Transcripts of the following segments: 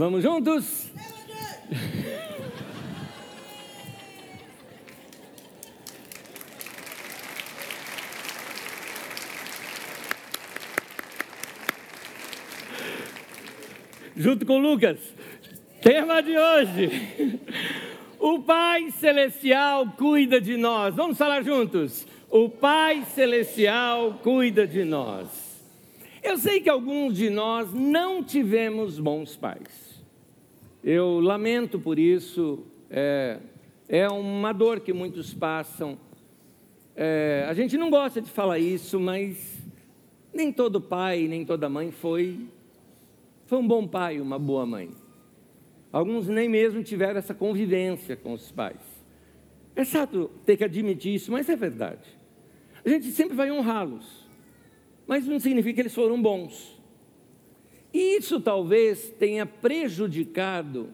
Vamos juntos? Junto com Lucas. Tema de hoje. O Pai Celestial cuida de nós. Vamos falar juntos. O Pai Celestial cuida de nós. Eu sei que alguns de nós não tivemos bons pais. Eu lamento por isso, é, é uma dor que muitos passam. É, a gente não gosta de falar isso, mas nem todo pai, nem toda mãe foi, foi um bom pai, uma boa mãe. Alguns nem mesmo tiveram essa convivência com os pais. É chato ter que admitir isso, mas é verdade. A gente sempre vai honrá-los mas não significa que eles foram bons. Isso talvez tenha prejudicado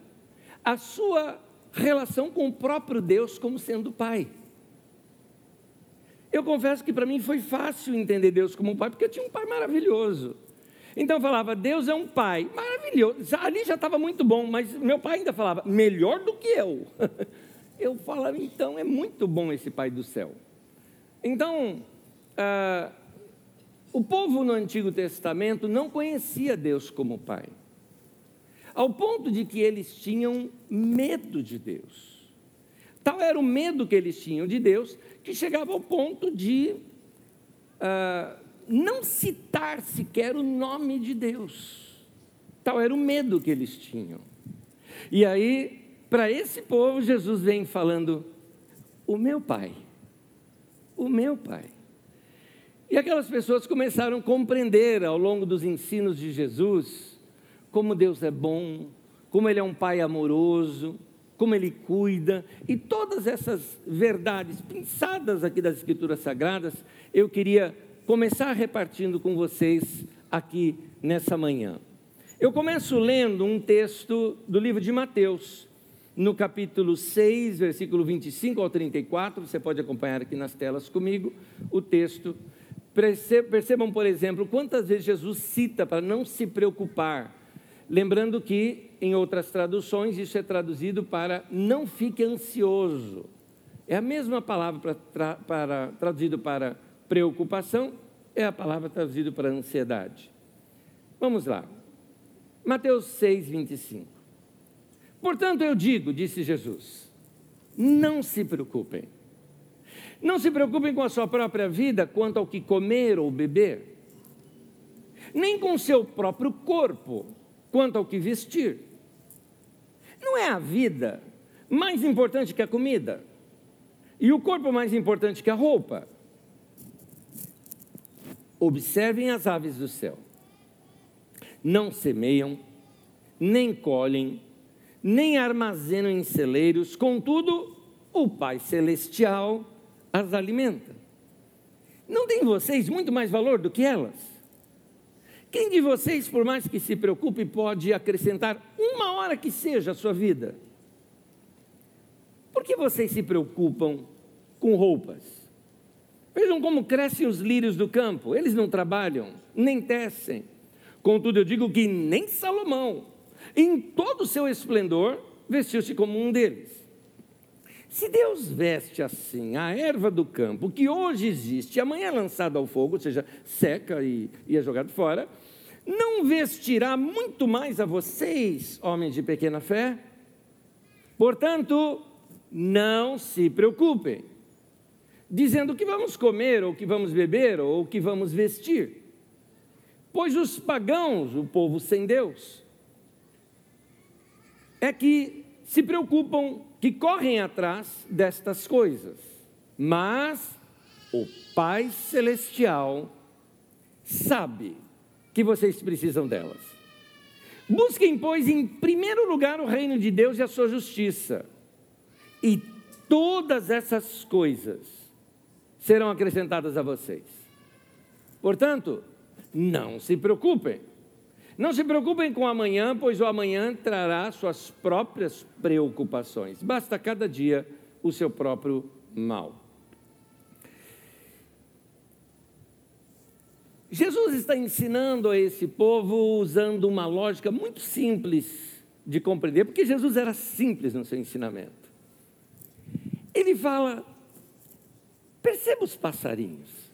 a sua relação com o próprio Deus como sendo pai. Eu confesso que para mim foi fácil entender Deus como pai, porque eu tinha um pai maravilhoso. Então eu falava, Deus é um pai maravilhoso. Ali já estava muito bom, mas meu pai ainda falava, melhor do que eu. Eu falava, então é muito bom esse pai do céu. Então, ah, o povo no Antigo Testamento não conhecia Deus como Pai, ao ponto de que eles tinham medo de Deus. Tal era o medo que eles tinham de Deus, que chegava ao ponto de uh, não citar sequer o nome de Deus. Tal era o medo que eles tinham. E aí, para esse povo, Jesus vem falando: O meu Pai, o meu Pai. E aquelas pessoas começaram a compreender ao longo dos ensinos de Jesus como Deus é bom, como Ele é um Pai amoroso, como Ele cuida, e todas essas verdades pensadas aqui das Escrituras Sagradas, eu queria começar repartindo com vocês aqui nessa manhã. Eu começo lendo um texto do livro de Mateus, no capítulo 6, versículo 25 ao 34, você pode acompanhar aqui nas telas comigo o texto Percebam, por exemplo, quantas vezes Jesus cita para não se preocupar, lembrando que em outras traduções isso é traduzido para não fique ansioso. É a mesma palavra para, para traduzido para preocupação, é a palavra traduzida para ansiedade. Vamos lá. Mateus 6, 25. Portanto, eu digo, disse Jesus, não se preocupem não se preocupem com a sua própria vida quanto ao que comer ou beber, nem com o seu próprio corpo quanto ao que vestir. Não é a vida mais importante que a comida e o corpo mais importante que a roupa. Observem as aves do céu. Não semeiam, nem colhem, nem armazenam em celeiros, contudo, o Pai Celestial as alimenta. Não tem vocês muito mais valor do que elas? Quem de vocês, por mais que se preocupe, pode acrescentar uma hora que seja a sua vida? Por que vocês se preocupam com roupas? Vejam como crescem os lírios do campo, eles não trabalham, nem tecem. Contudo, eu digo que nem Salomão, em todo o seu esplendor, vestiu-se como um deles. Se Deus veste assim a erva do campo, que hoje existe, amanhã é lançada ao fogo, ou seja, seca e, e é jogado fora, não vestirá muito mais a vocês, homens de pequena fé? Portanto, não se preocupem, dizendo o que vamos comer, ou o que vamos beber, ou o que vamos vestir. Pois os pagãos, o povo sem Deus, é que se preocupam que correm atrás destas coisas, mas o Pai Celestial sabe que vocês precisam delas. Busquem, pois, em primeiro lugar o reino de Deus e a sua justiça, e todas essas coisas serão acrescentadas a vocês. Portanto, não se preocupem não se preocupem com amanhã, pois o amanhã trará suas próprias preocupações. Basta cada dia o seu próprio mal. Jesus está ensinando a esse povo usando uma lógica muito simples de compreender, porque Jesus era simples no seu ensinamento. Ele fala: perceba os passarinhos.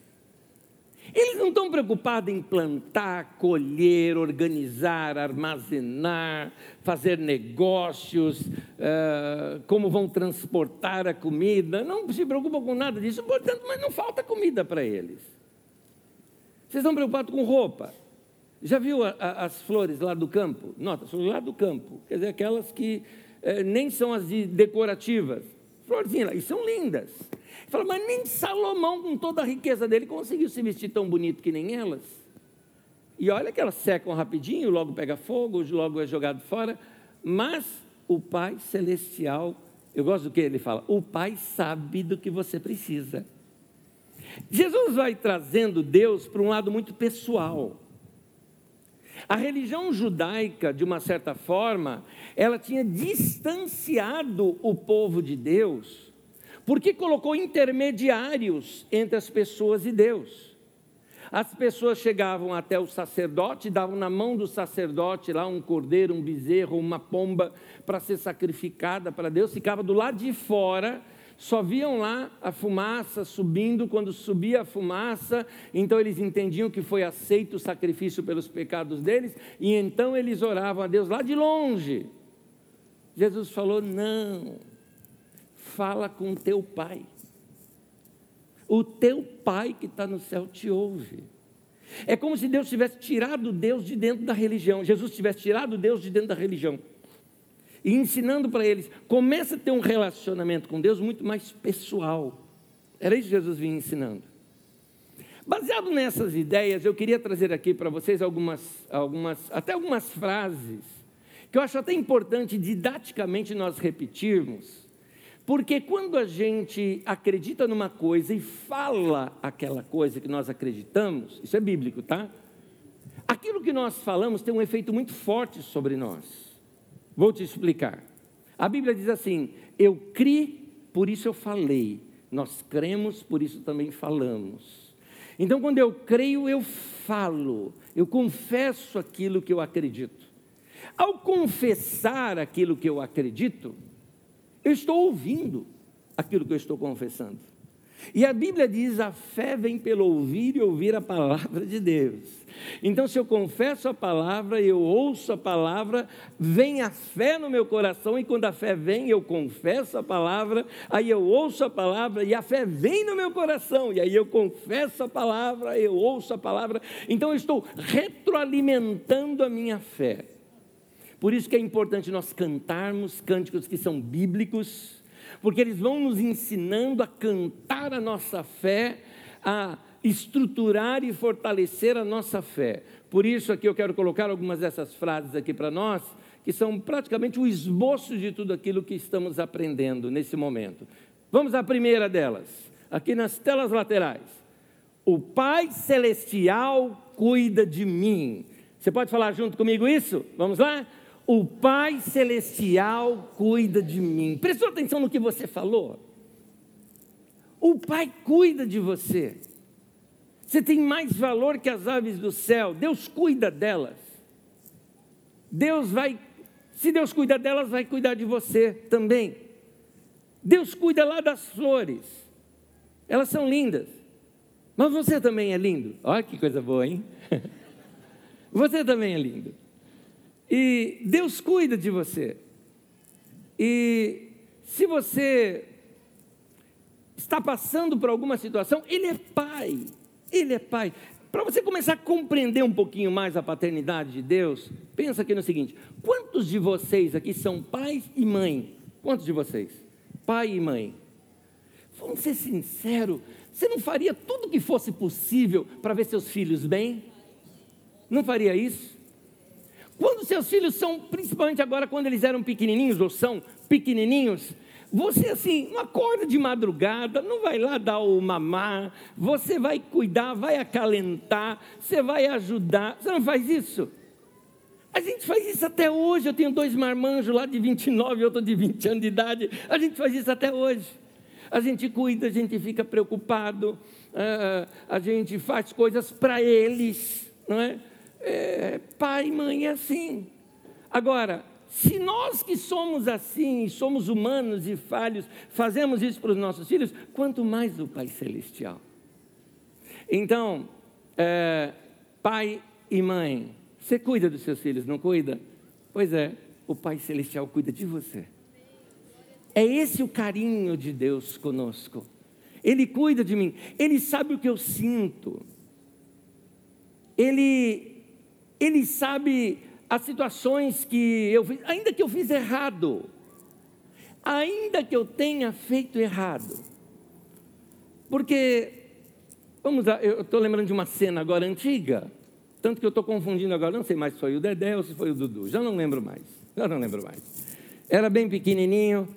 Eles não estão preocupados em plantar, colher, organizar, armazenar, fazer negócios, uh, como vão transportar a comida. Não se preocupam com nada disso, portanto, mas não falta comida para eles. Vocês estão preocupados com roupa? Já viu a, a, as flores lá do campo? Nota, flores lá do campo, quer dizer, aquelas que eh, nem são as de decorativas. Florzinhas lá, e são lindas. Fala, mas nem Salomão, com toda a riqueza dele, conseguiu se vestir tão bonito que nem elas. E olha que elas secam rapidinho, logo pega fogo, logo é jogado fora. Mas o Pai Celestial, eu gosto do que ele fala, o Pai sabe do que você precisa. Jesus vai trazendo Deus para um lado muito pessoal. A religião judaica, de uma certa forma, ela tinha distanciado o povo de Deus porque colocou intermediários entre as pessoas e Deus. As pessoas chegavam até o sacerdote, davam na mão do sacerdote lá um cordeiro, um bezerro, uma pomba para ser sacrificada para Deus, ficava do lado de fora, só viam lá a fumaça subindo, quando subia a fumaça, então eles entendiam que foi aceito o sacrifício pelos pecados deles, e então eles oravam a Deus lá de longe. Jesus falou: não, fala com o teu pai. O teu pai que está no céu te ouve. É como se Deus tivesse tirado Deus de dentro da religião, Jesus tivesse tirado Deus de dentro da religião. E ensinando para eles, começa a ter um relacionamento com Deus muito mais pessoal. Era isso que Jesus vinha ensinando. Baseado nessas ideias, eu queria trazer aqui para vocês algumas, algumas, até algumas frases, que eu acho até importante didaticamente nós repetirmos, porque quando a gente acredita numa coisa e fala aquela coisa que nós acreditamos, isso é bíblico, tá? Aquilo que nós falamos tem um efeito muito forte sobre nós. Vou te explicar. A Bíblia diz assim: Eu criei, por isso eu falei. Nós cremos, por isso também falamos. Então, quando eu creio, eu falo, eu confesso aquilo que eu acredito. Ao confessar aquilo que eu acredito, eu estou ouvindo aquilo que eu estou confessando. E a Bíblia diz: a fé vem pelo ouvir e ouvir a palavra de Deus. Então, se eu confesso a palavra, eu ouço a palavra, vem a fé no meu coração, e quando a fé vem, eu confesso a palavra, aí eu ouço a palavra, e a fé vem no meu coração, e aí eu confesso a palavra, eu ouço a palavra. Então, eu estou retroalimentando a minha fé. Por isso que é importante nós cantarmos cânticos que são bíblicos, porque eles vão nos ensinando a cantar a nossa fé, a estruturar e fortalecer a nossa fé. Por isso aqui eu quero colocar algumas dessas frases aqui para nós, que são praticamente o esboço de tudo aquilo que estamos aprendendo nesse momento. Vamos à primeira delas, aqui nas telas laterais. O Pai Celestial cuida de mim. Você pode falar junto comigo isso? Vamos lá? O Pai Celestial cuida de mim. Prestou atenção no que você falou? O Pai cuida de você. Você tem mais valor que as aves do céu. Deus cuida delas. Deus vai, se Deus cuida delas, vai cuidar de você também. Deus cuida lá das flores. Elas são lindas. Mas você também é lindo. Olha que coisa boa, hein? Você também é lindo. E Deus cuida de você. E se você está passando por alguma situação, Ele é Pai. Ele é Pai. Para você começar a compreender um pouquinho mais a paternidade de Deus, pensa aqui no seguinte: quantos de vocês aqui são pais e mãe? Quantos de vocês? Pai e mãe. Vamos ser sinceros, você não faria tudo o que fosse possível para ver seus filhos bem? Não faria isso? Quando seus filhos são, principalmente agora quando eles eram pequenininhos ou são pequenininhos, você assim, não acorda de madrugada, não vai lá dar o mamar, você vai cuidar, vai acalentar, você vai ajudar. Você não faz isso? A gente faz isso até hoje. Eu tenho dois marmanjos lá de 29 e outro de 20 anos de idade. A gente faz isso até hoje. A gente cuida, a gente fica preocupado, ah, a gente faz coisas para eles, não é? É, pai e mãe é assim. Agora, se nós que somos assim, somos humanos e falhos, fazemos isso para os nossos filhos, quanto mais o Pai Celestial. Então, é, pai e mãe, você cuida dos seus filhos, não cuida? Pois é, o Pai Celestial cuida de você. É esse o carinho de Deus conosco. Ele cuida de mim, ele sabe o que eu sinto. Ele, ele sabe as situações que eu fiz, ainda que eu fiz errado, ainda que eu tenha feito errado. Porque, vamos lá, eu estou lembrando de uma cena agora antiga, tanto que eu estou confundindo agora, não sei mais se foi o Dedé ou se foi o Dudu, já não lembro mais, já não lembro mais. Era bem pequenininho,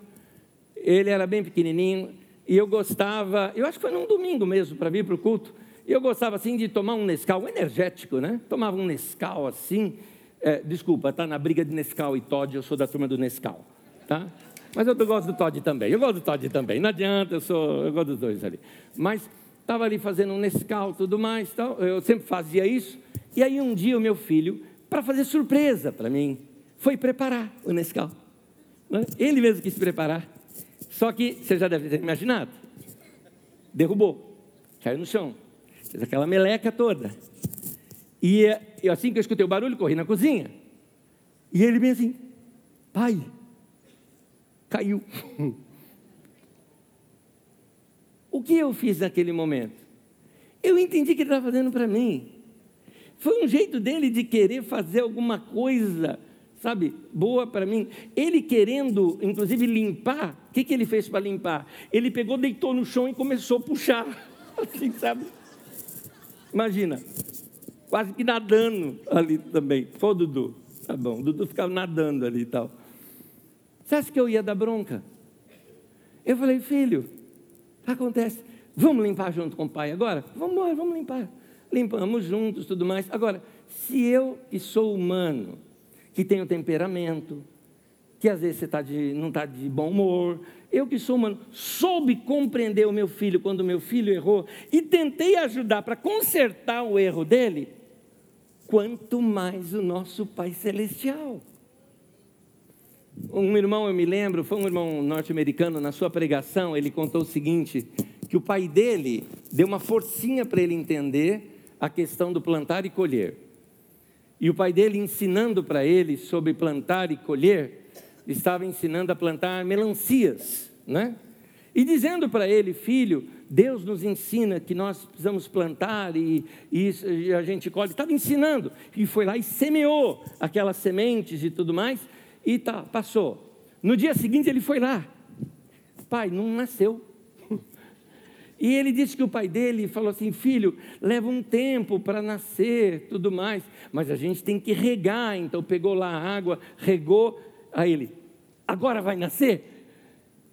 ele era bem pequenininho, e eu gostava, eu acho que foi num domingo mesmo, para vir para o culto, e eu gostava assim de tomar um Nescau, energético, né? Tomava um Nescau assim, é, desculpa, tá na briga de Nescau e Todd, eu sou da turma do Nescau, tá? Mas eu gosto do Todd também, eu gosto do Todd também, não adianta, eu, sou, eu gosto dos dois ali. Mas estava ali fazendo um Nescau tudo mais, tal, eu sempre fazia isso, e aí um dia o meu filho, para fazer surpresa para mim, foi preparar o Nescau. Né? Ele mesmo quis preparar. Só que, você já deve ter imaginado, derrubou, caiu no chão, fez aquela meleca toda. E eu, assim que eu escutei o barulho, corri na cozinha. E ele bem assim, pai, caiu. o que eu fiz naquele momento? Eu entendi que ele estava fazendo para mim. Foi um jeito dele de querer fazer alguma coisa, sabe, boa para mim. Ele querendo, inclusive, limpar. O que, que ele fez para limpar? Ele pegou, deitou no chão e começou a puxar. Assim, sabe? Imagina, quase que nadando ali também. Foi o Dudu. Tá bom, o Dudu ficava nadando ali e tal. Você acha que eu ia dar bronca? Eu falei, filho, acontece. Vamos limpar junto com o pai agora? Vamos embora, vamos limpar. Limpamos juntos, tudo mais. Agora, se eu, que sou humano, que tenho temperamento, que às vezes você tá de, não está de bom humor, eu que sou humano, soube compreender o meu filho quando o meu filho errou e tentei ajudar para consertar o erro dele, quanto mais o nosso Pai Celestial. Um irmão, eu me lembro, foi um irmão norte-americano, na sua pregação, ele contou o seguinte: que o pai dele deu uma forcinha para ele entender a questão do plantar e colher. E o pai dele, ensinando para ele sobre plantar e colher, estava ensinando a plantar melancias, né? E dizendo para ele, filho, Deus nos ensina que nós precisamos plantar e, e, e a gente colhe. Estava ensinando. E foi lá e semeou aquelas sementes e tudo mais. E tá, passou. No dia seguinte ele foi lá. Pai, não nasceu. E ele disse que o pai dele falou assim: filho, leva um tempo para nascer, tudo mais, mas a gente tem que regar. Então pegou lá a água, regou. Aí ele, agora vai nascer?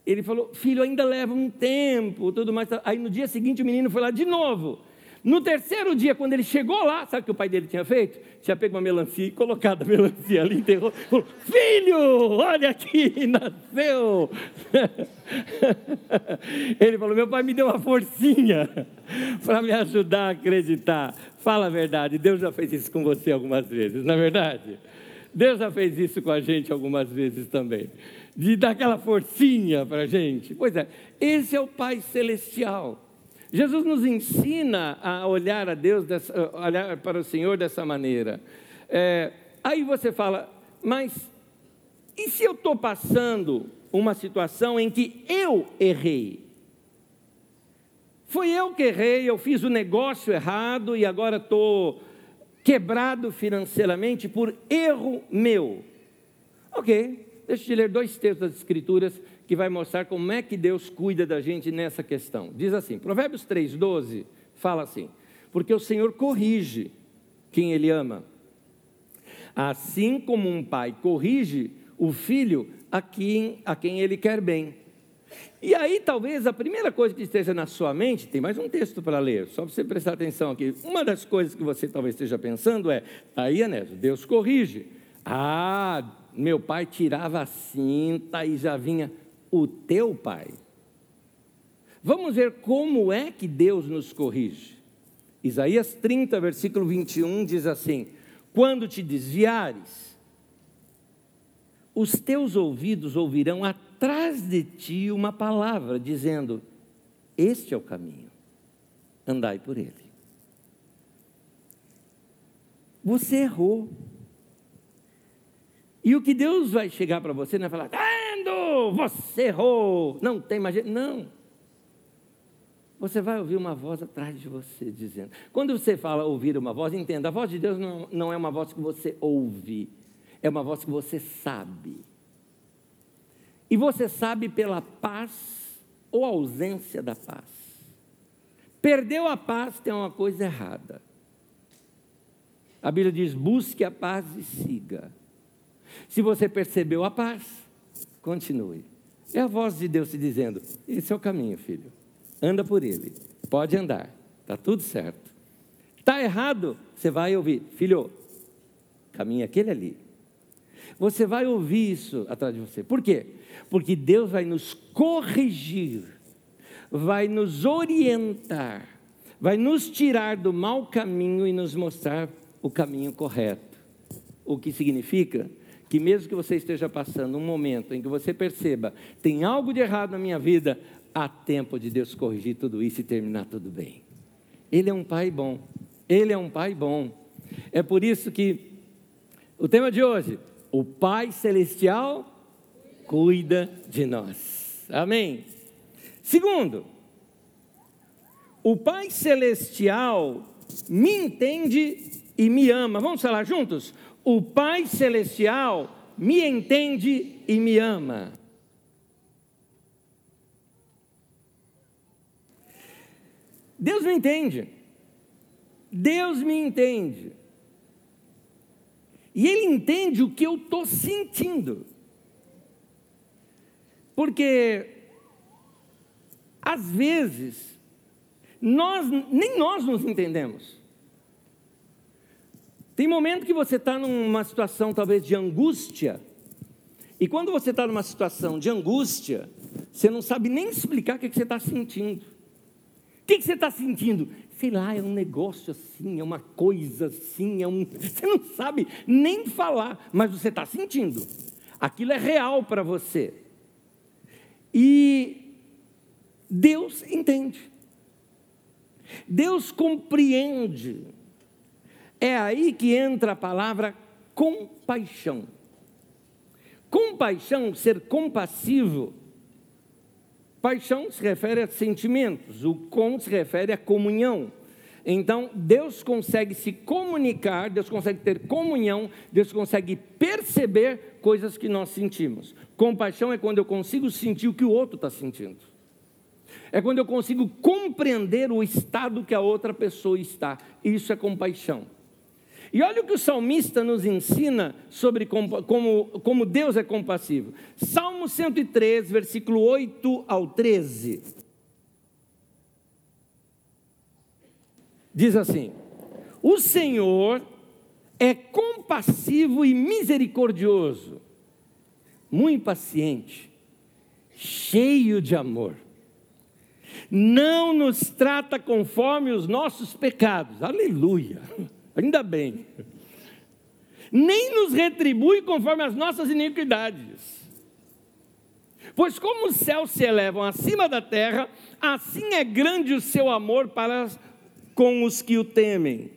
Ele falou, filho, ainda leva um tempo, tudo mais. Aí no dia seguinte o menino foi lá de novo. No terceiro dia, quando ele chegou lá, sabe o que o pai dele tinha feito? Tinha pego uma melancia e colocado a melancia ali, enterrou. Falou, filho, olha aqui, nasceu. Ele falou, meu pai me deu uma forcinha para me ajudar a acreditar. Fala a verdade, Deus já fez isso com você algumas vezes, não é verdade? Deus já fez isso com a gente algumas vezes também de dar aquela forcinha para a gente. Pois é, esse é o Pai Celestial. Jesus nos ensina a olhar a Deus, dessa, olhar para o Senhor dessa maneira. É, aí você fala, mas e se eu estou passando uma situação em que eu errei? Foi eu que errei, eu fiz o negócio errado e agora estou quebrado financeiramente por erro meu. Ok, Deixa eu te ler dois textos das Escrituras que vai mostrar como é que Deus cuida da gente nessa questão. Diz assim, Provérbios 3,12 fala assim: Porque o Senhor corrige quem Ele ama, assim como um pai corrige o filho a quem, a quem ele quer bem. E aí, talvez a primeira coisa que esteja na sua mente, tem mais um texto para ler, só para você prestar atenção aqui. Uma das coisas que você talvez esteja pensando é: aí, Anésio, Deus corrige. Ah, meu pai tirava a cinta e já vinha o teu pai. Vamos ver como é que Deus nos corrige. Isaías 30, versículo 21 diz assim: Quando te desviares, os teus ouvidos ouvirão atrás de ti uma palavra dizendo: Este é o caminho, andai por ele. Você errou. E o que Deus vai chegar para você não é falar, vendo, você errou, não tem mais jeito. Não. Você vai ouvir uma voz atrás de você dizendo. Quando você fala ouvir uma voz, entenda, a voz de Deus não, não é uma voz que você ouve, é uma voz que você sabe. E você sabe pela paz ou ausência da paz. Perdeu a paz, tem uma coisa errada. A Bíblia diz: busque a paz e siga. Se você percebeu a paz, continue. É a voz de Deus te dizendo: esse é o caminho, filho. Anda por ele. Pode andar. Está tudo certo. Está errado, você vai ouvir: filho, caminho aquele ali. Você vai ouvir isso atrás de você. Por quê? Porque Deus vai nos corrigir, vai nos orientar, vai nos tirar do mau caminho e nos mostrar o caminho correto. O que significa que mesmo que você esteja passando um momento em que você perceba, tem algo de errado na minha vida, há tempo de Deus corrigir tudo isso e terminar tudo bem. Ele é um pai bom. Ele é um pai bom. É por isso que o tema de hoje, o Pai celestial cuida de nós. Amém. Segundo, o Pai celestial me entende e me ama. Vamos falar juntos? O Pai Celestial me entende e me ama. Deus me entende. Deus me entende. E Ele entende o que eu estou sentindo. Porque, às vezes, nós, nem nós nos entendemos. Tem momento que você está numa situação talvez de angústia, e quando você está numa situação de angústia, você não sabe nem explicar o que, que você está sentindo. O que, que você está sentindo? Sei lá, é um negócio assim, é uma coisa assim, é um. Você não sabe nem falar, mas você está sentindo. Aquilo é real para você. E Deus entende. Deus compreende é aí que entra a palavra compaixão. Compaixão, ser compassivo. Paixão se refere a sentimentos, o com se refere a comunhão. Então, Deus consegue se comunicar, Deus consegue ter comunhão, Deus consegue perceber coisas que nós sentimos. Compaixão é quando eu consigo sentir o que o outro está sentindo. É quando eu consigo compreender o estado que a outra pessoa está. Isso é compaixão. E olha o que o salmista nos ensina sobre como, como Deus é compassivo. Salmo 103, versículo 8 ao 13. Diz assim: O Senhor é compassivo e misericordioso, muito paciente, cheio de amor. Não nos trata conforme os nossos pecados. Aleluia ainda bem. Nem nos retribui conforme as nossas iniquidades. Pois como os céus se elevam acima da terra, assim é grande o seu amor para com os que o temem.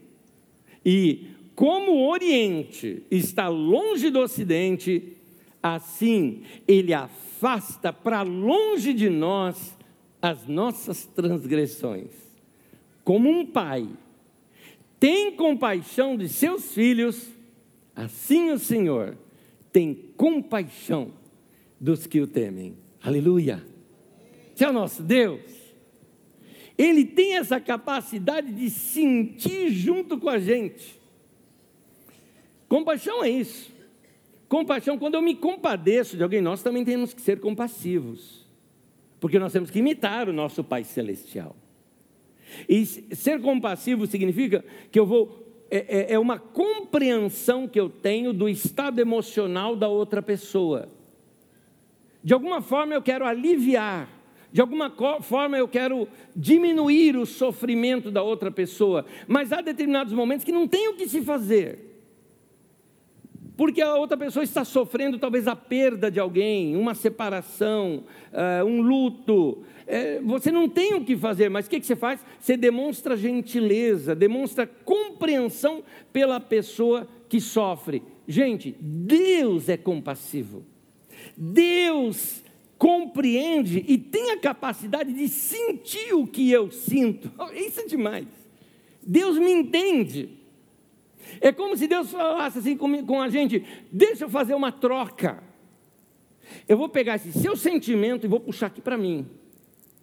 E como o Oriente está longe do Ocidente, assim ele afasta para longe de nós as nossas transgressões. Como um pai tem compaixão de seus filhos, assim o Senhor tem compaixão dos que o temem. Aleluia. Esse é o nosso Deus. Ele tem essa capacidade de sentir junto com a gente. Compaixão é isso. Compaixão, quando eu me compadeço de alguém, nós também temos que ser compassivos. Porque nós temos que imitar o nosso Pai Celestial. E ser compassivo significa que eu vou. É, é, é uma compreensão que eu tenho do estado emocional da outra pessoa. De alguma forma eu quero aliviar, de alguma forma eu quero diminuir o sofrimento da outra pessoa, mas há determinados momentos que não tem o que se fazer. Porque a outra pessoa está sofrendo talvez a perda de alguém, uma separação, uh, um luto. É, você não tem o que fazer, mas o que você faz? Você demonstra gentileza, demonstra compreensão pela pessoa que sofre. Gente, Deus é compassivo. Deus compreende e tem a capacidade de sentir o que eu sinto. Isso é demais. Deus me entende. É como se Deus falasse assim com, com a gente: deixa eu fazer uma troca. Eu vou pegar esse seu sentimento e vou puxar aqui para mim.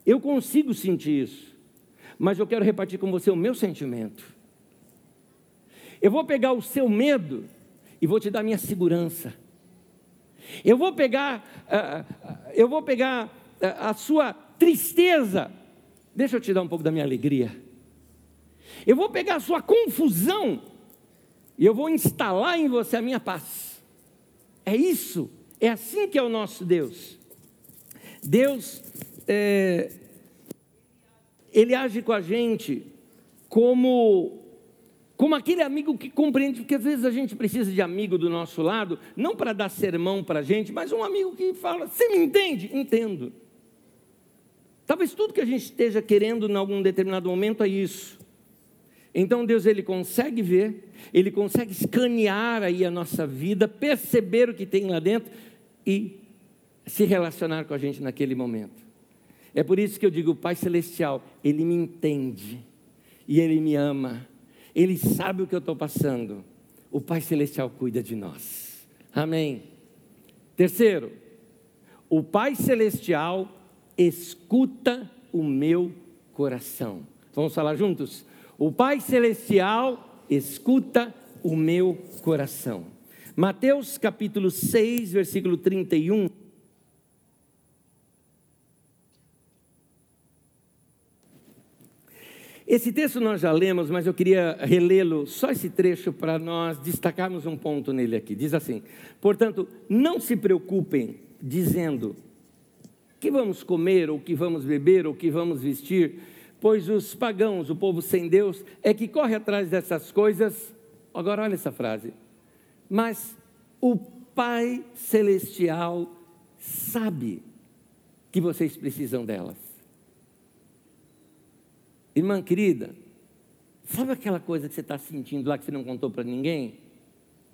Eu consigo sentir isso, mas eu quero repartir com você o meu sentimento. Eu vou pegar o seu medo e vou te dar minha segurança. Eu vou pegar, uh, eu vou pegar uh, a sua tristeza. Deixa eu te dar um pouco da minha alegria. Eu vou pegar a sua confusão e eu vou instalar em você a minha paz. É isso, é assim que é o nosso Deus. Deus, é, Ele age com a gente como como aquele amigo que compreende, porque às vezes a gente precisa de amigo do nosso lado, não para dar sermão para a gente, mas um amigo que fala: Você me entende? Entendo. Talvez tudo que a gente esteja querendo em algum determinado momento é isso. Então Deus ele consegue ver, ele consegue escanear aí a nossa vida, perceber o que tem lá dentro e se relacionar com a gente naquele momento. É por isso que eu digo, o Pai Celestial, Ele me entende e Ele me ama, Ele sabe o que eu estou passando. O Pai Celestial cuida de nós. Amém. Terceiro, o Pai Celestial escuta o meu coração. Vamos falar juntos? O Pai Celestial escuta o meu coração. Mateus capítulo 6, versículo 31. Esse texto nós já lemos, mas eu queria relê-lo, só esse trecho, para nós destacarmos um ponto nele aqui. Diz assim: Portanto, não se preocupem dizendo que vamos comer, ou que vamos beber, ou que vamos vestir pois os pagãos, o povo sem Deus, é que corre atrás dessas coisas. Agora, olha essa frase. Mas o Pai Celestial sabe que vocês precisam delas. Irmã querida, sabe aquela coisa que você está sentindo lá que você não contou para ninguém?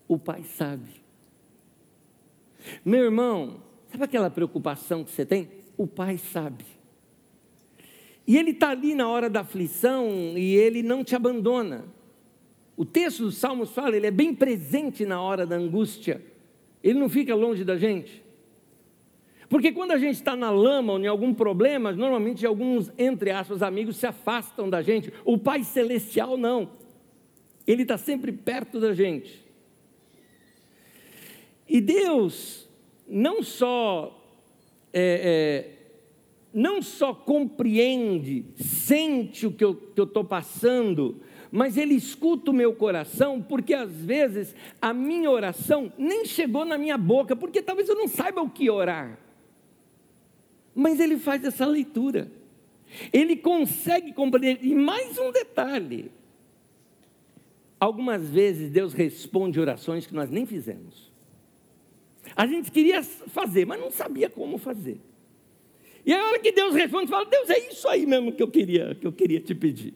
O Pai sabe. Meu irmão, sabe aquela preocupação que você tem? O Pai sabe. E ele está ali na hora da aflição e ele não te abandona. O texto dos Salmos fala, ele é bem presente na hora da angústia. Ele não fica longe da gente. Porque quando a gente está na lama ou em algum problema, normalmente alguns, entre aspas, amigos se afastam da gente. O Pai Celestial não. Ele está sempre perto da gente. E Deus não só é, é, não só compreende, sente o que eu estou passando, mas ele escuta o meu coração, porque às vezes a minha oração nem chegou na minha boca, porque talvez eu não saiba o que orar. Mas ele faz essa leitura, ele consegue compreender. E mais um detalhe: algumas vezes Deus responde orações que nós nem fizemos. A gente queria fazer, mas não sabia como fazer. E a hora que Deus responde, fala: Deus, é isso aí mesmo que eu queria, que eu queria te pedir.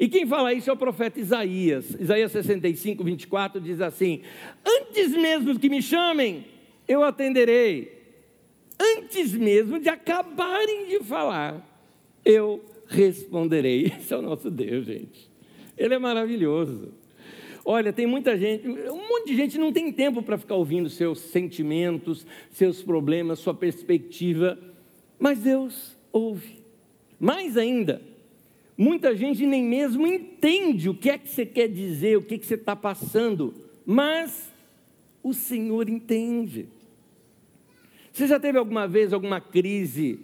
E quem fala isso é o profeta Isaías. Isaías 65, 24 diz assim: Antes mesmo que me chamem, eu atenderei. Antes mesmo de acabarem de falar, eu responderei. Esse é o nosso Deus, gente. Ele é maravilhoso. Olha, tem muita gente, um monte de gente não tem tempo para ficar ouvindo seus sentimentos, seus problemas, sua perspectiva. Mas Deus ouve. Mais ainda, muita gente nem mesmo entende o que é que você quer dizer, o que, é que você está passando, mas o Senhor entende. Você já teve alguma vez alguma crise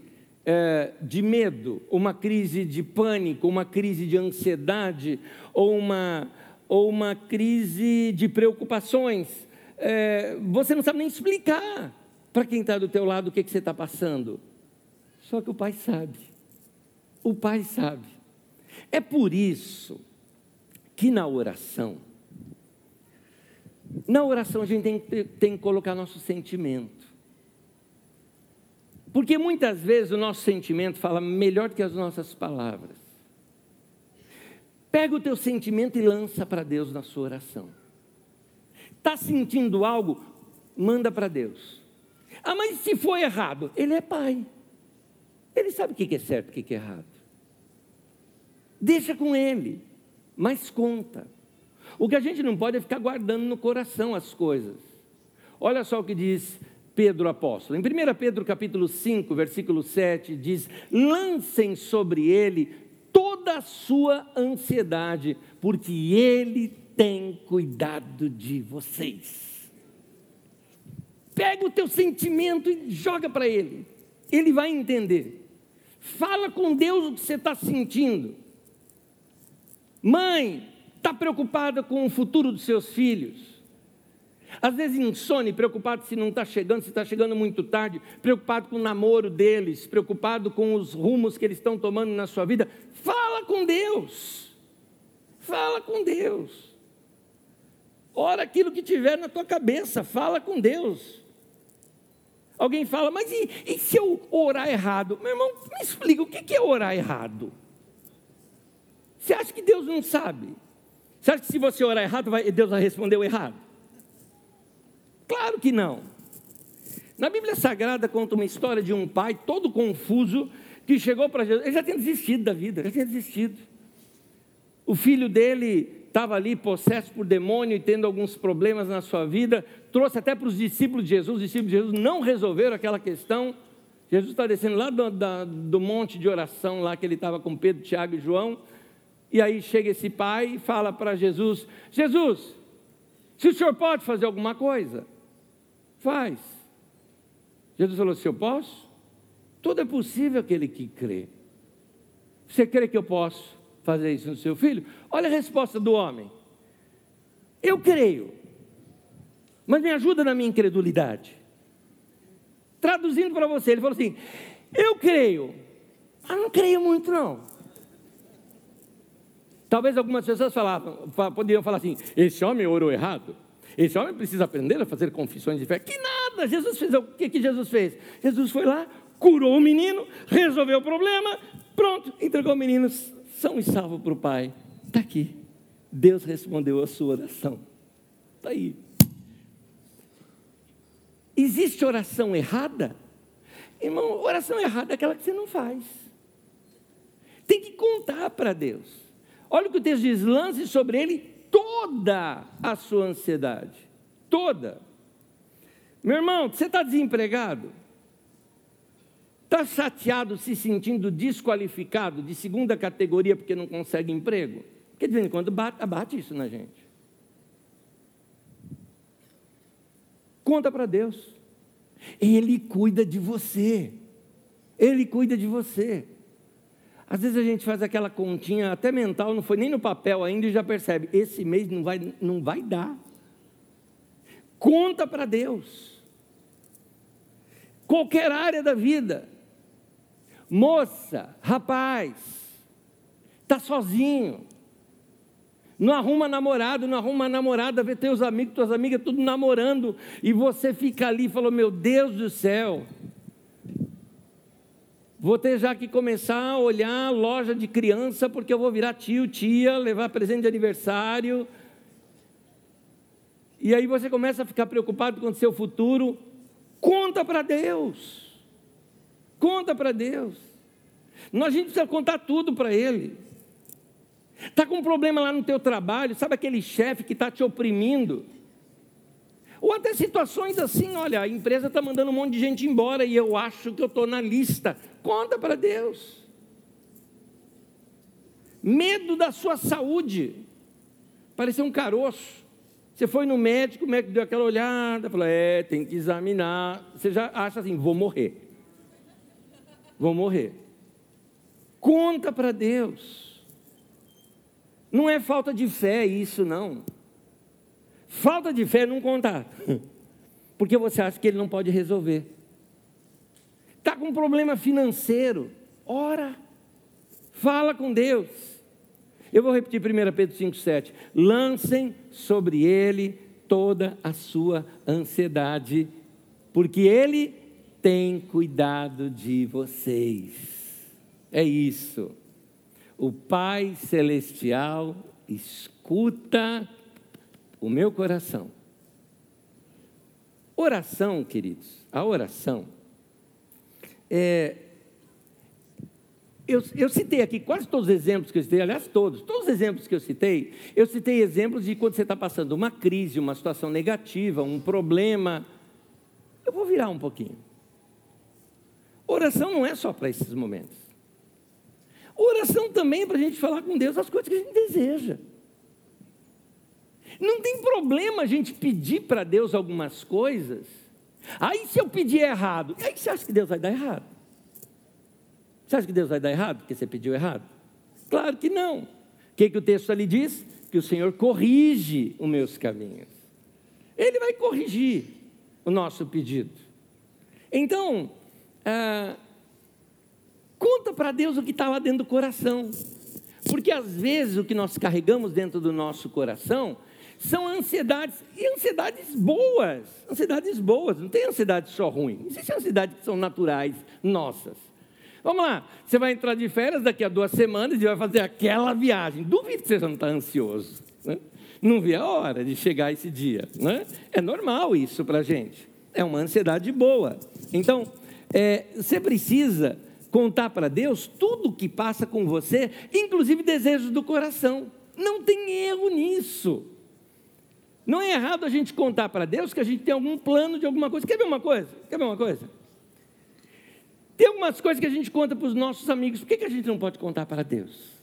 é, de medo, uma crise de pânico, uma crise de ansiedade, ou uma, ou uma crise de preocupações? É, você não sabe nem explicar para quem está do teu lado o que, é que você está passando. Só que o pai sabe. O pai sabe. É por isso que na oração Na oração a gente tem, tem que colocar nosso sentimento. Porque muitas vezes o nosso sentimento fala melhor que as nossas palavras. Pega o teu sentimento e lança para Deus na sua oração. Está sentindo algo? Manda para Deus. Ah, mas se for errado? Ele é pai. Ele sabe o que é certo e o que é errado. Deixa com ele, mas conta. O que a gente não pode é ficar guardando no coração as coisas. Olha só o que diz Pedro apóstolo. Em 1 Pedro capítulo 5, versículo 7, diz: "Lancem sobre ele toda a sua ansiedade, porque ele tem cuidado de vocês." Pega o teu sentimento e joga para ele. Ele vai entender. Fala com Deus o que você está sentindo. Mãe, está preocupada com o futuro dos seus filhos. Às vezes insone, preocupado se não está chegando, se está chegando muito tarde, preocupado com o namoro deles, preocupado com os rumos que eles estão tomando na sua vida. Fala com Deus. Fala com Deus. Ora aquilo que tiver na tua cabeça, fala com Deus. Alguém fala, mas e, e se eu orar errado? Meu irmão, me explica o que é orar errado. Você acha que Deus não sabe? Você acha que se você orar errado, Deus vai responder errado? Claro que não. Na Bíblia Sagrada conta uma história de um pai todo confuso que chegou para Jesus. Ele já tinha desistido da vida, já tinha desistido. O filho dele estava ali possesso por demônio e tendo alguns problemas na sua vida, trouxe até para os discípulos de Jesus, os discípulos de Jesus não resolveram aquela questão. Jesus está descendo lá do, da, do monte de oração, lá que ele estava com Pedro, Tiago e João, e aí chega esse pai e fala para Jesus: Jesus, se o senhor pode fazer alguma coisa, faz. Jesus falou: se eu posso, tudo é possível aquele que crê. Você crê que eu posso fazer isso no seu filho? Olha a resposta do homem. Eu creio, mas me ajuda na minha incredulidade. Traduzindo para você, ele falou assim: Eu creio, mas não creio muito não. Talvez algumas pessoas falavam, poderiam falar assim: esse homem orou errado. Esse homem precisa aprender a fazer confissões de fé. Que nada! Jesus fez o que, que Jesus fez? Jesus foi lá, curou o menino, resolveu o problema, pronto, entregou o menino são e salvo para o pai. Está aqui. Deus respondeu a sua oração. Está aí. Existe oração errada? Irmão, oração errada é aquela que você não faz. Tem que contar para Deus. Olha o que o texto diz: lance sobre ele toda a sua ansiedade. Toda. Meu irmão, você está desempregado? Está chateado, se sentindo desqualificado de segunda categoria porque não consegue emprego? Porque de vez em quando bate, abate isso na gente. Conta para Deus. Ele cuida de você. Ele cuida de você. Às vezes a gente faz aquela continha, até mental, não foi nem no papel ainda e já percebe: esse mês não vai, não vai dar. Conta para Deus. Qualquer área da vida. Moça, rapaz, está sozinho. Não arruma namorado, não arruma namorada, vê teus amigos, tuas amigas tudo namorando, e você fica ali e falou: Meu Deus do céu, Vou ter já que começar a olhar loja de criança, porque eu vou virar tio, tia, levar presente de aniversário. E aí você começa a ficar preocupado com o seu futuro. Conta para Deus. Conta para Deus. Nós a gente precisa contar tudo para Ele. Está com um problema lá no teu trabalho, sabe aquele chefe que está te oprimindo? Ou até situações assim, olha, a empresa está mandando um monte de gente embora e eu acho que eu estou na lista. Conta para Deus. Medo da sua saúde. Pareceu um caroço. Você foi no médico, o médico deu aquela olhada, falou: é, tem que examinar. Você já acha assim, vou morrer. Vou morrer. Conta para Deus. Não é falta de fé isso, não. Falta de fé é não contar. Porque você acha que ele não pode resolver. Está com um problema financeiro. Ora. Fala com Deus. Eu vou repetir 1 Pedro 5,7. Lancem sobre ele toda a sua ansiedade, porque Ele tem cuidado de vocês. É isso. O Pai Celestial escuta o meu coração. Oração, queridos, a oração é. Eu, eu, citei aqui quase todos os exemplos que eu citei, aliás, todos, todos os exemplos que eu citei, eu citei exemplos de quando você está passando uma crise, uma situação negativa, um problema. Eu vou virar um pouquinho. Oração não é só para esses momentos. Oração também é para a gente falar com Deus as coisas que a gente deseja. Não tem problema a gente pedir para Deus algumas coisas. Aí se eu pedir errado, aí você acha que Deus vai dar errado? Você acha que Deus vai dar errado porque você pediu errado? Claro que não. O que, que o texto ali diz? Que o Senhor corrige os meus caminhos. Ele vai corrigir o nosso pedido. Então, ah, conta para Deus o que está lá dentro do coração. Porque às vezes o que nós carregamos dentro do nosso coração são ansiedades, e ansiedades boas, ansiedades boas, não tem ansiedade só ruim, existem ansiedades que são naturais, nossas. Vamos lá, você vai entrar de férias daqui a duas semanas e vai fazer aquela viagem, duvido que você não está ansioso, né? não vê a hora de chegar esse dia, né? é normal isso para a gente, é uma ansiedade boa. Então, é, você precisa contar para Deus tudo o que passa com você, inclusive desejos do coração. Não tem erro nisso. Não é errado a gente contar para Deus que a gente tem algum plano de alguma coisa. Quer ver uma coisa? Quer ver uma coisa? Tem algumas coisas que a gente conta para os nossos amigos. Por que, que a gente não pode contar para Deus?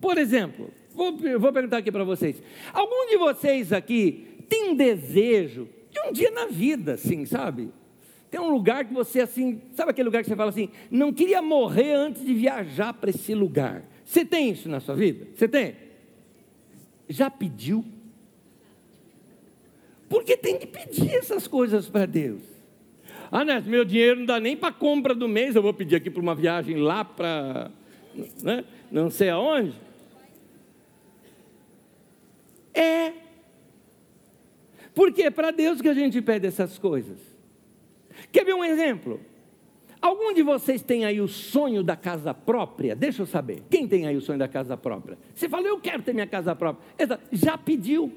Por exemplo, vou, vou perguntar aqui para vocês: algum de vocês aqui tem um desejo de um dia na vida, assim, sabe? Tem um lugar que você, assim, sabe aquele lugar que você fala assim, não queria morrer antes de viajar para esse lugar. Você tem isso na sua vida? Você tem? Já pediu? Porque tem que pedir essas coisas para Deus. Ah, né, meu dinheiro não dá nem para compra do mês, eu vou pedir aqui para uma viagem lá para né, não sei aonde. É. Porque é para Deus que a gente pede essas coisas. Quer ver um exemplo? Algum de vocês tem aí o sonho da casa própria? Deixa eu saber. Quem tem aí o sonho da casa própria? Você falou, eu quero ter minha casa própria. Já pediu?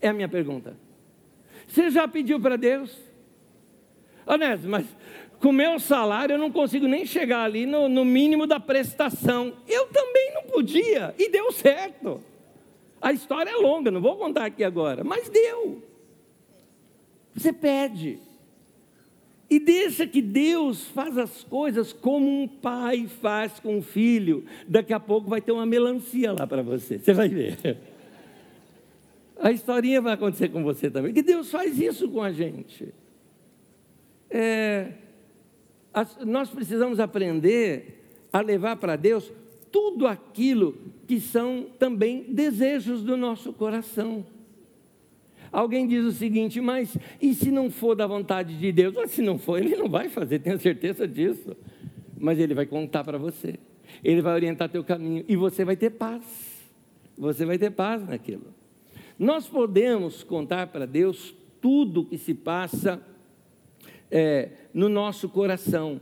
É a minha pergunta. Você já pediu para Deus? Honesto, mas com meu salário eu não consigo nem chegar ali no, no mínimo da prestação. Eu também não podia, e deu certo. A história é longa, não vou contar aqui agora, mas deu. Você pede. E deixa que Deus faz as coisas como um pai faz com um filho. Daqui a pouco vai ter uma melancia lá para você. Você vai ver. A historinha vai acontecer com você também. Que Deus faz isso com a gente. É, nós precisamos aprender a levar para Deus tudo aquilo que são também desejos do nosso coração. Alguém diz o seguinte, mas e se não for da vontade de Deus? Mas se não for, Ele não vai fazer, tenha certeza disso. Mas Ele vai contar para você, Ele vai orientar teu caminho e você vai ter paz. Você vai ter paz naquilo. Nós podemos contar para Deus tudo o que se passa é, no nosso coração.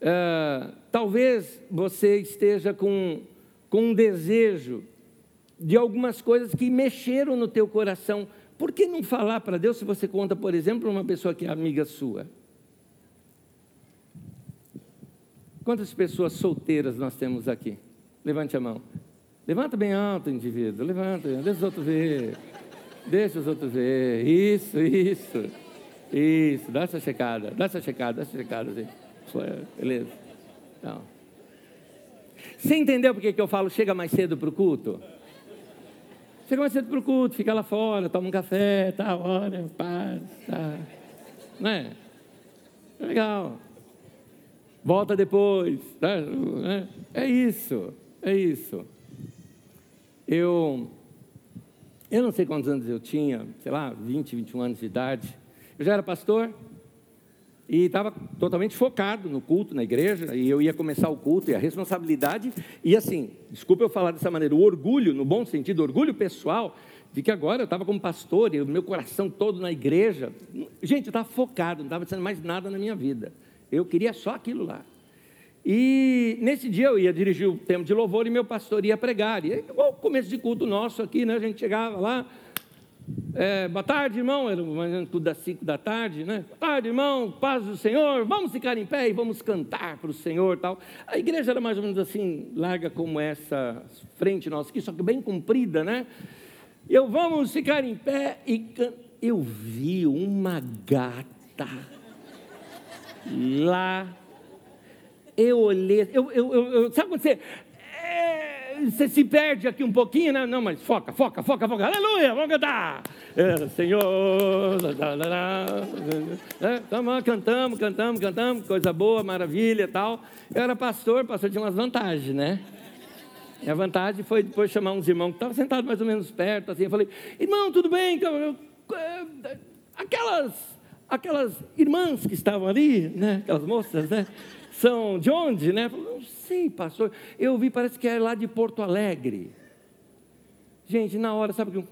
É, talvez você esteja com, com um desejo de algumas coisas que mexeram no teu coração. Por que não falar para Deus se você conta, por exemplo, uma pessoa que é amiga sua? Quantas pessoas solteiras nós temos aqui? Levante a mão. Levanta bem alto, indivíduo. Levanta, deixa os outros ver. Deixa os outros ver. Isso, isso. Isso, dá essa checada, dá essa checada, dá essa checada. Beleza. Então. Você entendeu por que eu falo chega mais cedo para o culto? Chega mais cedo para o culto, fica lá fora, toma um café, tá, olha, paz, tá. Não é? legal. Volta depois. Tá? É isso, é isso. Eu, eu não sei quantos anos eu tinha, sei lá, 20, 21 anos de idade. Eu já era pastor. E estava totalmente focado no culto, na igreja, e eu ia começar o culto, e a responsabilidade, e assim, desculpa eu falar dessa maneira, o orgulho, no bom sentido, orgulho pessoal, de que agora eu estava como pastor, e o meu coração todo na igreja, gente, eu estava focado, não estava pensando mais nada na minha vida, eu queria só aquilo lá. E nesse dia eu ia dirigir o tempo de louvor e meu pastor ia pregar. E igual o começo de culto nosso aqui, né? A gente chegava lá, é, boa tarde, irmão, era tudo das cinco da tarde, né? Boa tarde, irmão, paz do Senhor, vamos ficar em pé e vamos cantar para o Senhor tal. A igreja era mais ou menos assim, larga como essa frente nossa aqui, só que bem comprida, né? Eu vamos ficar em pé e can... eu vi uma gata lá eu olhei, eu, eu, eu, sabe quando você, você se perde aqui um pouquinho, né? Não, mas foca, foca, foca, foca, aleluia, vamos cantar. É, Senhor, é, tamo, cantamos, cantamos, cantamos, coisa boa, maravilha tal. Eu era pastor, pastor tinha umas vantagens, né? E a vantagem foi depois chamar uns irmãos que estavam sentados mais ou menos perto, assim, eu falei, irmão, tudo bem? É, aquelas, aquelas irmãs que estavam ali, né? Aquelas moças, né? São de onde, né? Falei, não sei, pastor. Eu vi, parece que é lá de Porto Alegre. Gente, na hora, sabe que eu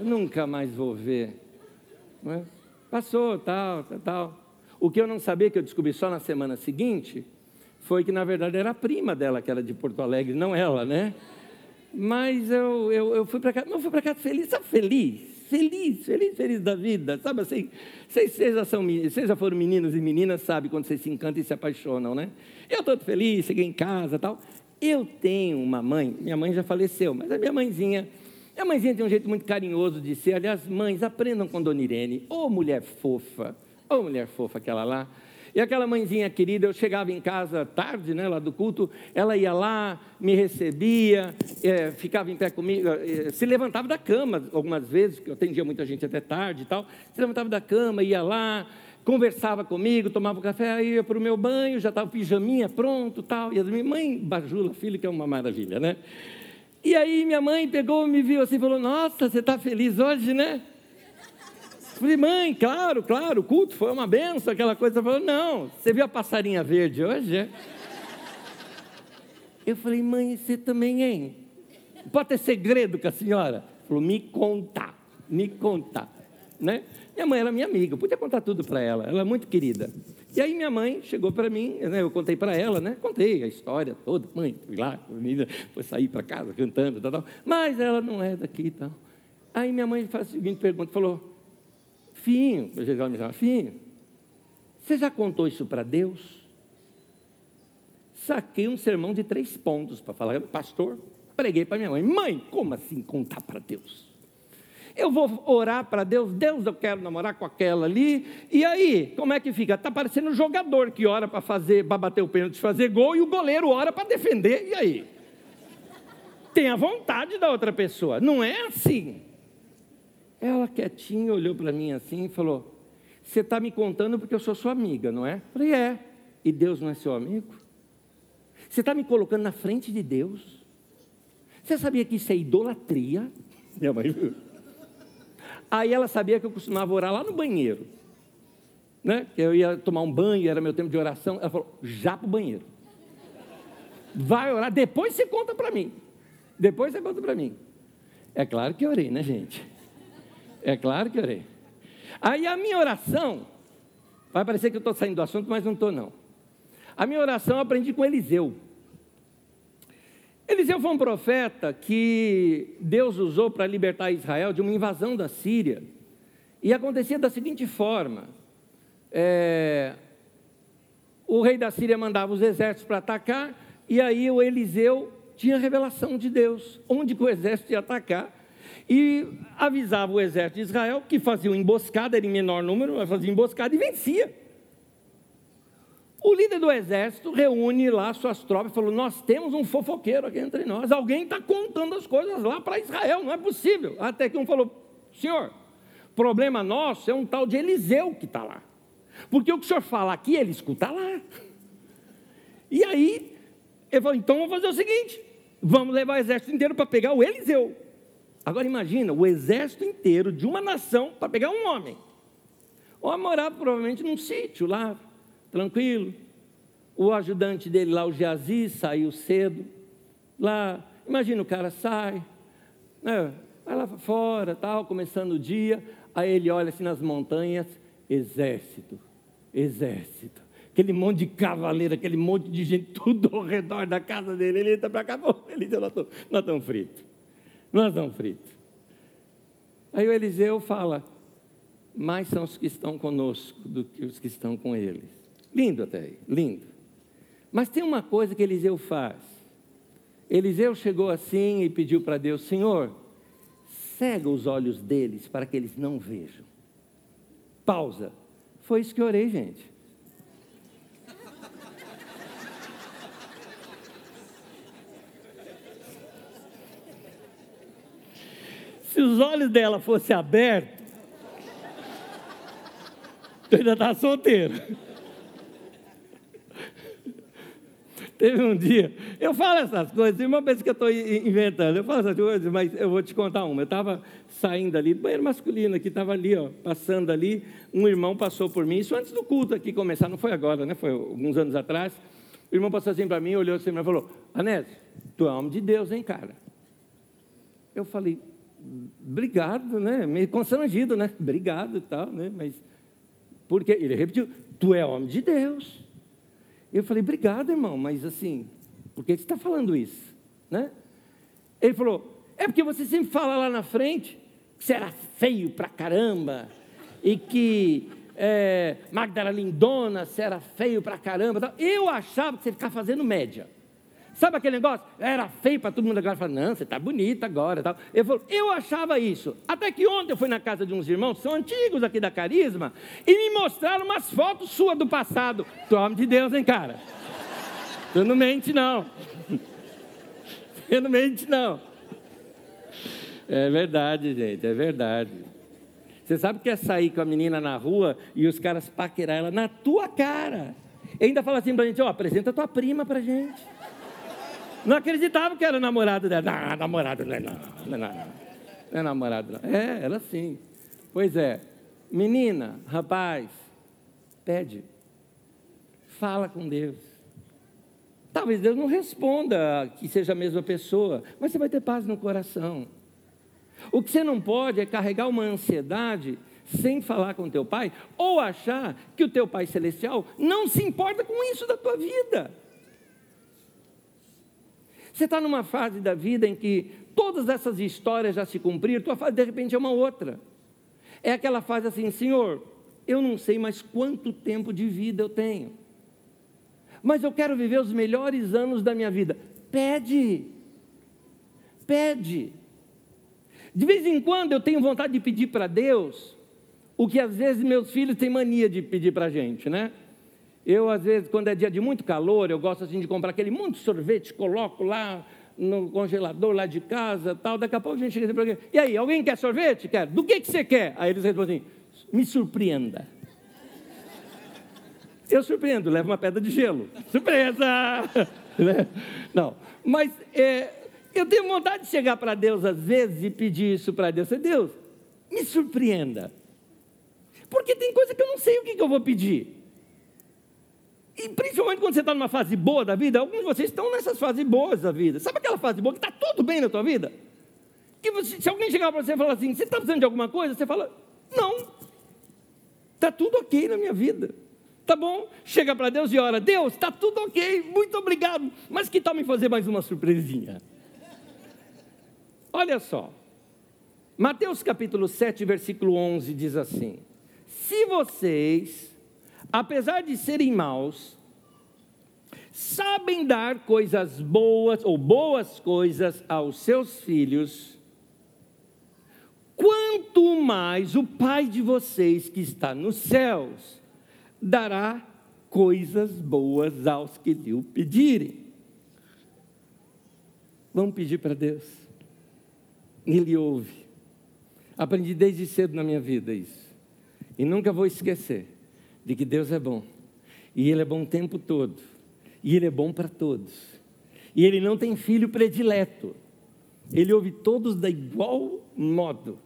nunca mais vou ver. É? Passou, tal, tal, tal. O que eu não sabia, que eu descobri só na semana seguinte, foi que na verdade era a prima dela que era de Porto Alegre, não ela, né? Mas eu, eu, eu fui para cá, não fui para cá feliz, sabe feliz? Feliz, feliz, feliz da vida, sabe assim? Vocês, vocês, já, são, vocês já foram meninos e meninas, sabe quando vocês se encantam e se apaixonam, né? Eu estou feliz, cheguei em casa tal. Eu tenho uma mãe, minha mãe já faleceu, mas a minha mãezinha, minha mãezinha tem um jeito muito carinhoso de ser. Aliás, mães, aprendam com Dona Irene, ô mulher fofa, ô mulher fofa aquela lá. E aquela mãezinha querida, eu chegava em casa tarde, né, lá do culto, ela ia lá, me recebia, é, ficava em pé comigo, é, se levantava da cama algumas vezes, porque eu atendia muita gente até tarde e tal, se levantava da cama, ia lá, conversava comigo, tomava um café, aí ia para o meu banho, já estava pijaminha pronto tal, e a minha mãe bajula, filho, que é uma maravilha, né? E aí minha mãe pegou, me viu assim falou, nossa, você está feliz hoje, né? Falei, mãe, claro, claro, o culto foi uma benção, aquela coisa. Ela falou, não, você viu a passarinha verde hoje? Eu falei, mãe, você também, hein? Pode ter segredo com a senhora? Falou, me contar, me contar, né? Minha mãe era minha amiga, eu podia contar tudo para ela, ela é muito querida. E aí minha mãe chegou para mim, né, eu contei para ela, né? Contei a história toda, mãe, fui lá, foi sair para casa cantando, tal, tal, mas ela não é daqui e tal. Aí minha mãe faz a seguinte pergunta, falou, Finho, ela me chama Finho, você já contou isso para Deus? Saquei um sermão de três pontos para falar, pastor, preguei para minha mãe, mãe, como assim contar para Deus? Eu vou orar para Deus, Deus, eu quero namorar com aquela ali, e aí, como é que fica? Está parecendo um jogador que ora para fazer, para bater o pênalti, fazer gol, e o goleiro ora para defender, e aí? Tem a vontade da outra pessoa, não é assim. Ela quietinha olhou para mim assim e falou: Você está me contando porque eu sou sua amiga, não é? Eu falei: É. E Deus não é seu amigo? Você está me colocando na frente de Deus? Você sabia que isso é idolatria? Minha mãe viu. Aí ela sabia que eu costumava orar lá no banheiro. Né? Que eu ia tomar um banho, era meu tempo de oração. Ela falou: já para o banheiro. Vai orar, depois você conta para mim. Depois você conta para mim. É claro que eu orei, né, gente? É claro que orei. Aí a minha oração, vai parecer que eu estou saindo do assunto, mas não estou não. A minha oração eu aprendi com Eliseu. Eliseu foi um profeta que Deus usou para libertar Israel de uma invasão da Síria. E acontecia da seguinte forma: é, o rei da Síria mandava os exércitos para atacar, e aí o Eliseu tinha revelação de Deus, onde o exército ia atacar e avisava o exército de Israel que fazia emboscada, era em menor número, mas fazia emboscada e vencia. O líder do exército reúne lá suas tropas e falou: Nós temos um fofoqueiro aqui entre nós, alguém está contando as coisas lá para Israel, não é possível. Até que um falou: Senhor, problema nosso é um tal de Eliseu que está lá, porque o que o senhor fala aqui, ele escuta lá. E aí, ele falou: Então vamos fazer o seguinte: vamos levar o exército inteiro para pegar o Eliseu. Agora imagina o exército inteiro de uma nação para pegar um homem. Ou morava provavelmente num sítio lá, tranquilo. O ajudante dele lá, o Geazi, saiu cedo. Lá, imagina o cara sai, né, vai lá fora, tal, começando o dia. Aí ele olha assim nas montanhas, exército, exército. Aquele monte de cavaleiro, aquele monte de gente, tudo ao redor da casa dele. Ele entra para cá, ele diz, nós estamos fritos. Nós estamos fritos. Aí o Eliseu fala, mais são os que estão conosco do que os que estão com eles. Lindo até aí, lindo. Mas tem uma coisa que Eliseu faz. Eliseu chegou assim e pediu para Deus: Senhor, cega os olhos deles para que eles não vejam. Pausa. Foi isso que eu orei, gente. Se os olhos dela fossem abertos, tu ainda está solteiro. Teve um dia, eu falo essas coisas, uma vez que eu estou inventando, eu falo essas coisas, mas eu vou te contar uma. Eu estava saindo ali, do banheiro masculino aqui, estava ali, ó, passando ali, um irmão passou por mim, isso antes do culto aqui começar, não foi agora, né? Foi alguns anos atrás. O irmão passou assim para mim, olhou assim e falou: Anésio, tu é homem de Deus, hein, cara? Eu falei, obrigado, né? Meio constrangido, né? Obrigado e tal, né? Mas, porque ele repetiu: tu é homem de Deus. Eu falei, obrigado, irmão, mas assim, por que você está falando isso? Né? Ele falou, é porque você sempre fala lá na frente que você era feio pra caramba e que é, Magdala Lindona, você era feio pra caramba. Eu achava que você ficava fazendo média. Sabe aquele negócio? Era feio para todo mundo agora. Falava, não, você está bonita agora. Tal. Eu, falou, eu achava isso. Até que ontem eu fui na casa de uns irmãos, são antigos aqui da Carisma, e me mostraram umas fotos suas do passado. Tu homem de Deus, hein, cara? Tu não mente, não. Tu não mente, não. É verdade, gente, é verdade. Você sabe que é sair com a menina na rua e os caras paquerar ela na tua cara. E ainda fala assim pra gente, ó, oh, apresenta tua prima pra gente. Não acreditava que era namorado dela. Não, namorado não é não. Não, não, não. não é namorado não. É, ela sim. Pois é. Menina, rapaz, pede. Fala com Deus. Talvez Deus não responda que seja a mesma pessoa, mas você vai ter paz no coração. O que você não pode é carregar uma ansiedade sem falar com teu pai, ou achar que o teu pai celestial não se importa com isso da tua vida. Você está numa fase da vida em que todas essas histórias já se cumpriram, tua fase de repente é uma outra. É aquela fase assim, Senhor, eu não sei mais quanto tempo de vida eu tenho, mas eu quero viver os melhores anos da minha vida. Pede, pede. De vez em quando eu tenho vontade de pedir para Deus o que às vezes meus filhos têm mania de pedir para a gente, né? Eu, às vezes, quando é dia de muito calor, eu gosto assim de comprar aquele monte de sorvete, coloco lá no congelador lá de casa tal. Daqui a pouco a gente chega assim, e aí, alguém quer sorvete? Quer. Do que, que você quer? Aí eles respondem assim, me surpreenda. Eu surpreendo, levo uma pedra de gelo. Surpresa! Né? Não, mas é, eu tenho vontade de chegar para Deus às vezes e pedir isso para Deus. Deus, me surpreenda. Porque tem coisa que eu não sei o que, que eu vou pedir. E principalmente quando você está numa fase boa da vida, alguns de vocês estão nessas fases boas da vida. Sabe aquela fase boa que está tudo bem na tua vida? Que você, se alguém chegar para você e falar assim, você está precisando de alguma coisa? Você fala, não. Está tudo ok na minha vida. Tá bom? Chega para Deus e ora, Deus, está tudo ok, muito obrigado. Mas que tal me fazer mais uma surpresinha? Olha só. Mateus capítulo 7, versículo 11 diz assim: Se vocês apesar de serem maus, sabem dar coisas boas ou boas coisas aos seus filhos, quanto mais o Pai de vocês que está nos céus dará coisas boas aos que lhe o pedirem. Vamos pedir para Deus. Ele ouve. Aprendi desde cedo na minha vida isso. E nunca vou esquecer de que Deus é bom. E Ele é bom o tempo todo. E Ele é bom para todos. E Ele não tem filho predileto. Ele ouve todos da igual modo.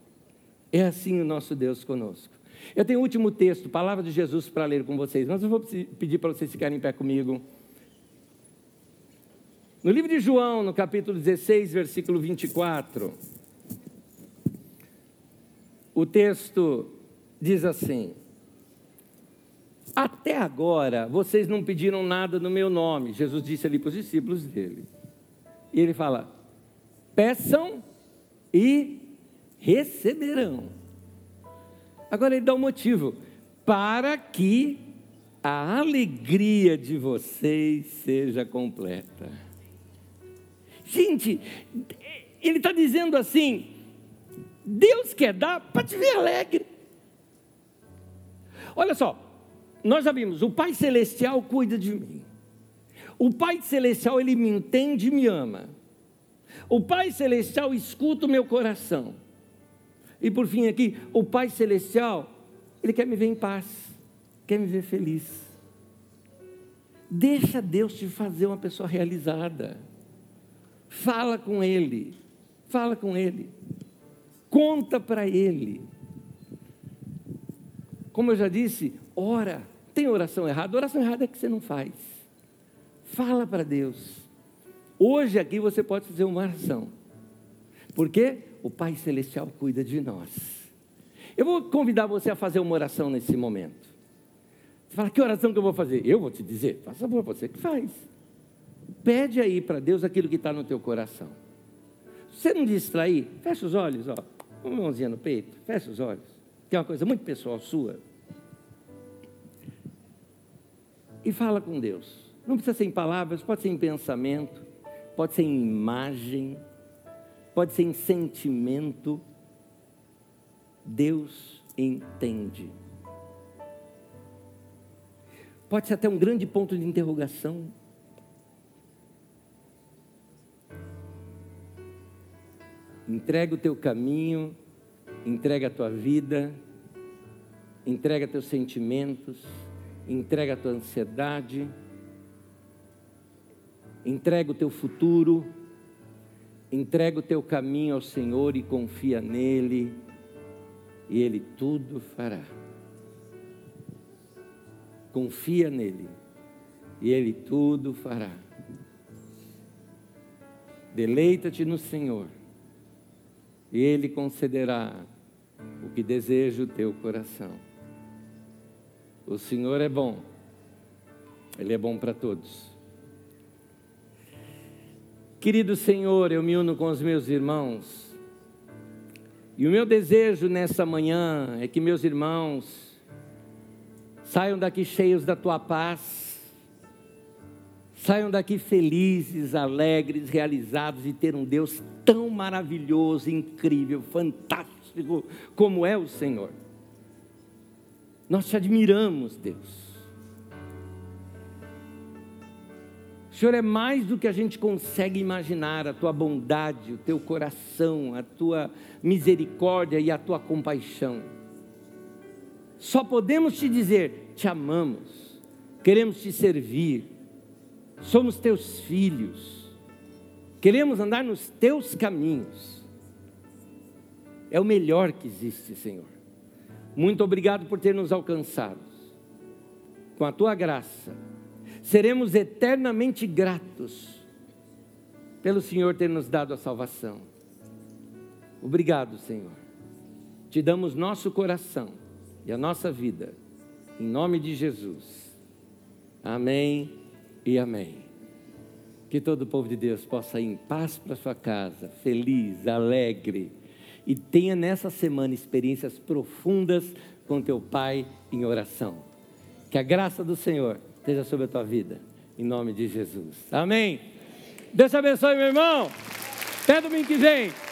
É assim o nosso Deus conosco. Eu tenho o último texto, palavra de Jesus, para ler com vocês, mas eu vou pedir para vocês ficarem em pé comigo. No livro de João, no capítulo 16, versículo 24, o texto diz assim: Até agora vocês não pediram nada no meu nome. Jesus disse ali para os discípulos dele. E ele fala: Peçam e receberão. Agora ele dá um motivo: para que a alegria de vocês seja completa. Gente, ele está dizendo assim: Deus quer dar para te ver alegre. Olha só, nós vimos, o Pai Celestial cuida de mim. O Pai Celestial, ele me entende e me ama. O Pai Celestial escuta o meu coração. E por fim aqui, o Pai Celestial, ele quer me ver em paz, quer me ver feliz. Deixa Deus te fazer uma pessoa realizada. Fala com Ele, fala com Ele, conta para Ele. Como eu já disse, ora. Tem oração errada? Oração errada é que você não faz. Fala para Deus. Hoje aqui você pode fazer uma oração. Porque o Pai Celestial cuida de nós. Eu vou convidar você a fazer uma oração nesse momento. Você fala, que oração que eu vou fazer? Eu vou te dizer, faça favor, você que faz. Pede aí para Deus aquilo que está no teu coração. Se você não distrair, fecha os olhos, ó. Uma mãozinha no peito, fecha os olhos. Tem uma coisa muito pessoal sua. E fala com Deus. Não precisa ser em palavras, pode ser em pensamento pode ser em imagem, pode ser em sentimento. Deus entende. Pode ser até um grande ponto de interrogação. Entrega o teu caminho, entrega a tua vida, entrega teus sentimentos, entrega a tua ansiedade Entrega o teu futuro, entrega o teu caminho ao Senhor e confia nele, e Ele tudo fará. Confia nele, e Ele tudo fará. Deleita-te no Senhor, e Ele concederá o que deseja o teu coração. O Senhor é bom, Ele é bom para todos. Querido Senhor, eu me uno com os meus irmãos. E o meu desejo nessa manhã é que meus irmãos saiam daqui cheios da tua paz, saiam daqui felizes, alegres, realizados e ter um Deus tão maravilhoso, incrível, fantástico como é o Senhor. Nós te admiramos, Deus. O Senhor é mais do que a gente consegue imaginar, a tua bondade, o teu coração, a tua misericórdia e a tua compaixão. Só podemos te dizer: te amamos, queremos te servir, somos teus filhos, queremos andar nos teus caminhos. É o melhor que existe, Senhor. Muito obrigado por ter nos alcançado. Com a tua graça seremos eternamente gratos pelo Senhor ter nos dado a salvação. Obrigado, Senhor. Te damos nosso coração e a nossa vida, em nome de Jesus. Amém e amém. Que todo o povo de Deus possa ir em paz para sua casa, feliz, alegre, e tenha nessa semana experiências profundas com teu Pai em oração. Que a graça do Senhor esteja sobre a tua vida, em nome de Jesus. Amém. Deus te abençoe, meu irmão. Até domingo que vem.